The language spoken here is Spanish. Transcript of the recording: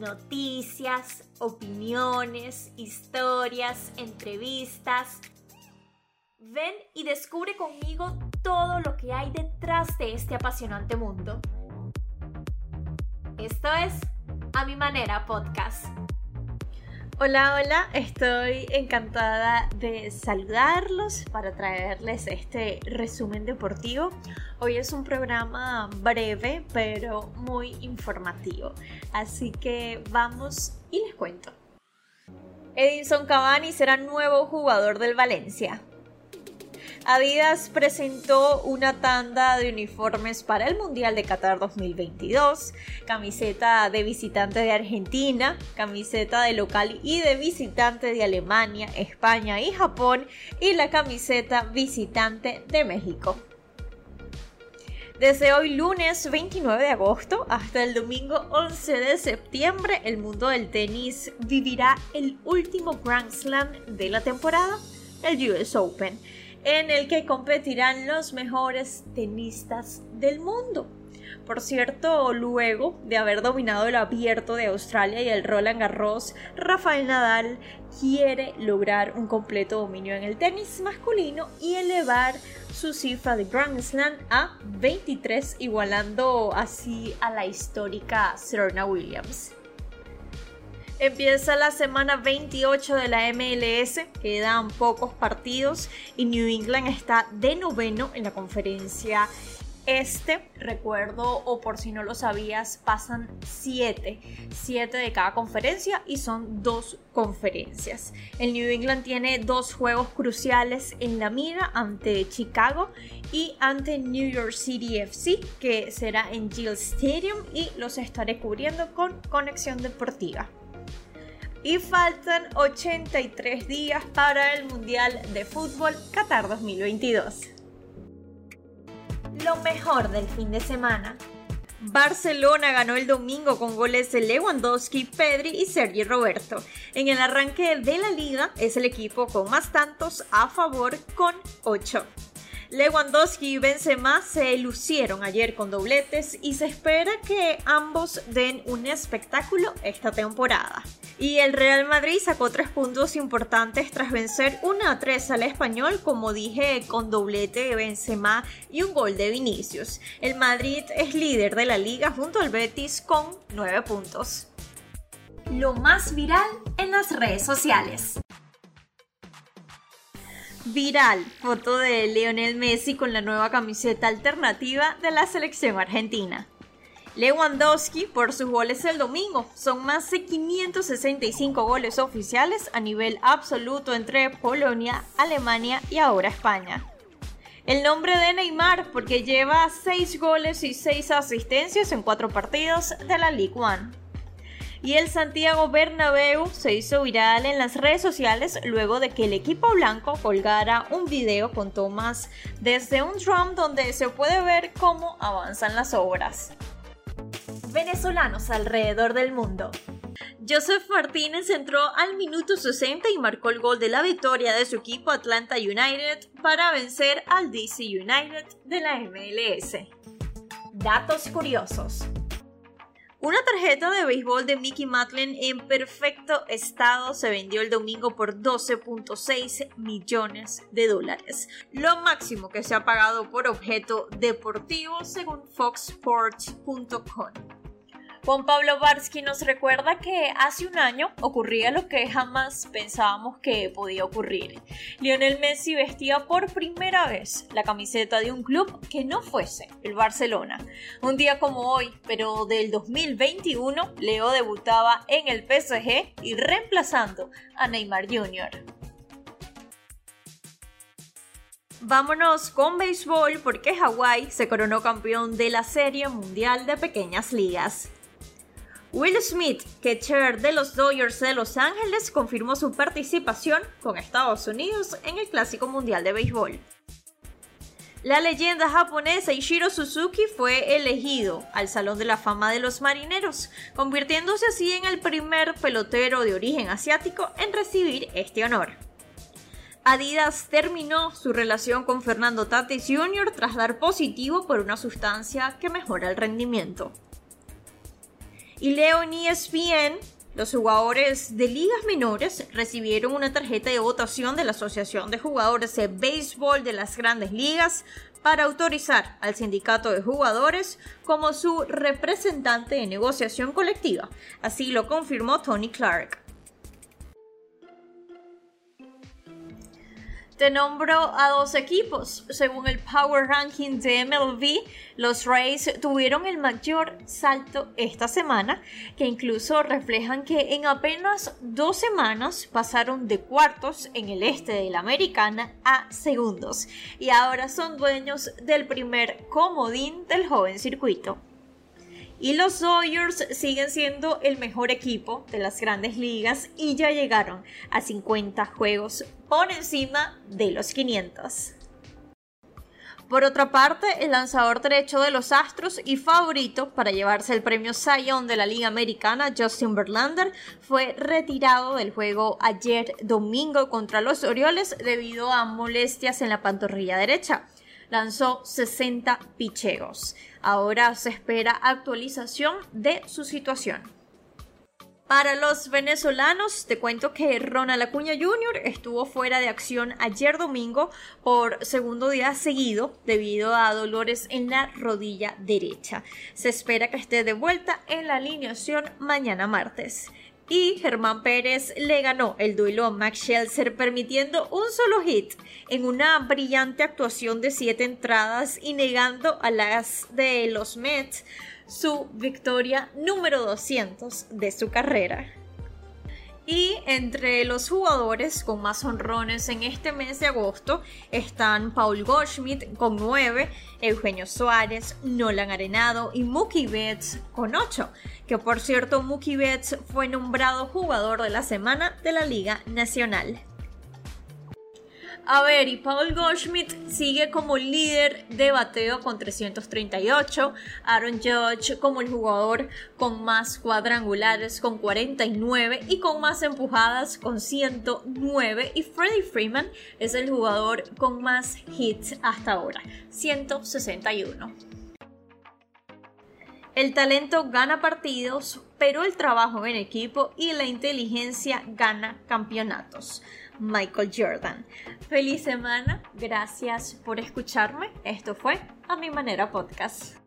noticias, opiniones, historias, entrevistas. Ven y descubre conmigo todo lo que hay detrás de este apasionante mundo. Esto es A Mi Manera Podcast. Hola, hola, estoy encantada de saludarlos para traerles este resumen deportivo. Hoy es un programa breve pero muy informativo, así que vamos y les cuento. Edinson Cavani será nuevo jugador del Valencia. Adidas presentó una tanda de uniformes para el Mundial de Qatar 2022, camiseta de visitante de Argentina, camiseta de local y de visitante de Alemania, España y Japón y la camiseta visitante de México. Desde hoy lunes 29 de agosto hasta el domingo 11 de septiembre, el mundo del tenis vivirá el último Grand Slam de la temporada, el US Open en el que competirán los mejores tenistas del mundo. Por cierto, luego de haber dominado el abierto de Australia y el Roland Garros, Rafael Nadal quiere lograr un completo dominio en el tenis masculino y elevar su cifra de Grand Slam a 23, igualando así a la histórica Serena Williams. Empieza la semana 28 de la MLS, quedan pocos partidos y New England está de noveno en la conferencia este, recuerdo, o por si no lo sabías, pasan 7, 7 de cada conferencia y son dos conferencias. El New England tiene dos juegos cruciales en la mira ante Chicago y ante New York City FC, que será en Gill Stadium y los estaré cubriendo con conexión deportiva y faltan 83 días para el Mundial de Fútbol Qatar 2022. Lo mejor del fin de semana. Barcelona ganó el domingo con goles de Lewandowski, Pedri y Sergi Roberto. En el arranque de la liga es el equipo con más tantos a favor con 8. Lewandowski y Benzema se lucieron ayer con dobletes y se espera que ambos den un espectáculo esta temporada. Y el Real Madrid sacó tres puntos importantes tras vencer 1 a 3 al español, como dije, con doblete de Benzema y un gol de Vinicius. El Madrid es líder de la liga junto al Betis con 9 puntos. Lo más viral en las redes sociales. Viral, foto de Lionel Messi con la nueva camiseta alternativa de la selección argentina. Lewandowski por sus goles el domingo. Son más de 565 goles oficiales a nivel absoluto entre Polonia, Alemania y ahora España. El nombre de Neymar porque lleva 6 goles y 6 asistencias en 4 partidos de la League One y el Santiago Bernabéu se hizo viral en las redes sociales luego de que el equipo blanco colgara un video con tomas desde un drum donde se puede ver cómo avanzan las obras. Venezolanos alrededor del mundo. Joseph Martínez entró al minuto 60 y marcó el gol de la victoria de su equipo Atlanta United para vencer al DC United de la MLS. Datos curiosos. Una tarjeta de béisbol de Mickey Matlin en perfecto estado se vendió el domingo por 12.6 millones de dólares, lo máximo que se ha pagado por objeto deportivo según foxsports.com. Juan Pablo Barsky nos recuerda que hace un año ocurría lo que jamás pensábamos que podía ocurrir. Lionel Messi vestía por primera vez la camiseta de un club que no fuese el Barcelona. Un día como hoy, pero del 2021, Leo debutaba en el PSG y reemplazando a Neymar Jr. Vámonos con béisbol porque Hawái se coronó campeón de la Serie Mundial de Pequeñas Ligas. Will Smith, catcher de los Dodgers de Los Ángeles, confirmó su participación con Estados Unidos en el Clásico Mundial de Béisbol. La leyenda japonesa Ishiro Suzuki fue elegido al Salón de la Fama de los Marineros, convirtiéndose así en el primer pelotero de origen asiático en recibir este honor. Adidas terminó su relación con Fernando Tatis Jr. tras dar positivo por una sustancia que mejora el rendimiento. Y leo en ESPN los jugadores de ligas menores recibieron una tarjeta de votación de la Asociación de Jugadores de Béisbol de las Grandes Ligas para autorizar al sindicato de jugadores como su representante de negociación colectiva. Así lo confirmó Tony Clark. Te nombro a dos equipos. Según el Power Ranking de MLB, los Rays tuvieron el mayor salto esta semana, que incluso reflejan que en apenas dos semanas pasaron de cuartos en el este de la Americana a segundos y ahora son dueños del primer comodín del joven circuito. Y los Dodgers siguen siendo el mejor equipo de las grandes ligas y ya llegaron a 50 juegos por encima de los 500. Por otra parte, el lanzador derecho de los Astros y favorito para llevarse el premio Cy de la Liga Americana, Justin Verlander, fue retirado del juego ayer domingo contra los Orioles debido a molestias en la pantorrilla derecha lanzó 60 picheos. Ahora se espera actualización de su situación. Para los venezolanos, te cuento que Ronald Acuña Jr. estuvo fuera de acción ayer domingo por segundo día seguido debido a dolores en la rodilla derecha. Se espera que esté de vuelta en la alineación mañana martes y Germán Pérez le ganó el duelo a Max Scherzer permitiendo un solo hit en una brillante actuación de siete entradas y negando a las de los Mets su victoria número 200 de su carrera. Y entre los jugadores con más honrones en este mes de agosto están Paul Goldschmidt con 9, Eugenio Suárez, Nolan Arenado y Mookie Betts con 8. Que por cierto, Mookie Betts fue nombrado jugador de la semana de la Liga Nacional. A ver, y Paul Goldschmidt sigue como líder de bateo con 338, Aaron Judge como el jugador con más cuadrangulares con 49 y con más empujadas con 109 y Freddie Freeman es el jugador con más hits hasta ahora, 161. El talento gana partidos, pero el trabajo en equipo y la inteligencia gana campeonatos. Michael Jordan. Feliz semana, gracias por escucharme. Esto fue A Mi Manera Podcast.